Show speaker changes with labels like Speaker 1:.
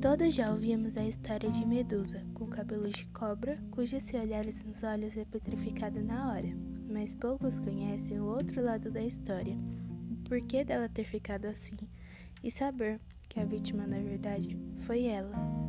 Speaker 1: Todos já ouvimos a história de Medusa, com cabelos de cobra, cuja se olhares nos olhos é petrificada na hora. Mas poucos conhecem o outro lado da história, o porquê dela ter ficado assim, e saber que a vítima, na verdade, foi ela.